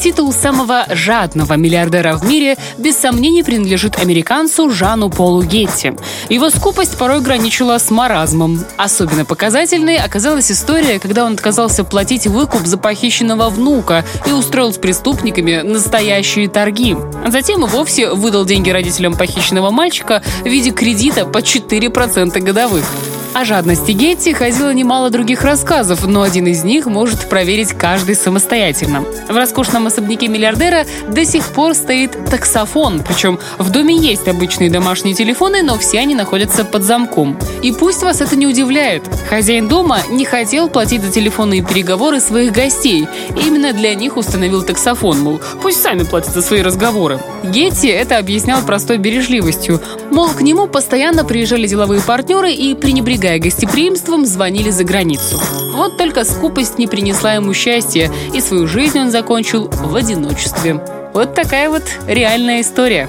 Титул самого жадного миллиардера в мире без сомнений принадлежит американцу Жану Полу Гетти. Его скупость порой граничила с маразмом. Особенно показательной оказалась история, когда он отказался платить выкуп за похищенного внука и устроил с преступниками настоящие торги. Затем и вовсе выдал деньги родителям похищенного мальчика в виде кредита по 4% годовых. О жадности Гетти ходило немало других рассказов, но один из них может проверить каждый самостоятельно. В роскошном особняке миллиардера до сих пор стоит таксофон, причем в доме есть обычные домашние телефоны, но все они находятся под замком. И пусть вас это не удивляет, хозяин дома не хотел платить за телефонные переговоры своих гостей. Именно для них установил таксофон, мол, пусть сами платят за свои разговоры. Гетти это объяснял простой бережливостью. Мол, к нему постоянно приезжали деловые партнеры и, пренебрегая гостеприимством, звонили за границу. Вот только скупость не принесла ему счастья, и свою жизнь он закончил в одиночестве. Вот такая вот реальная история.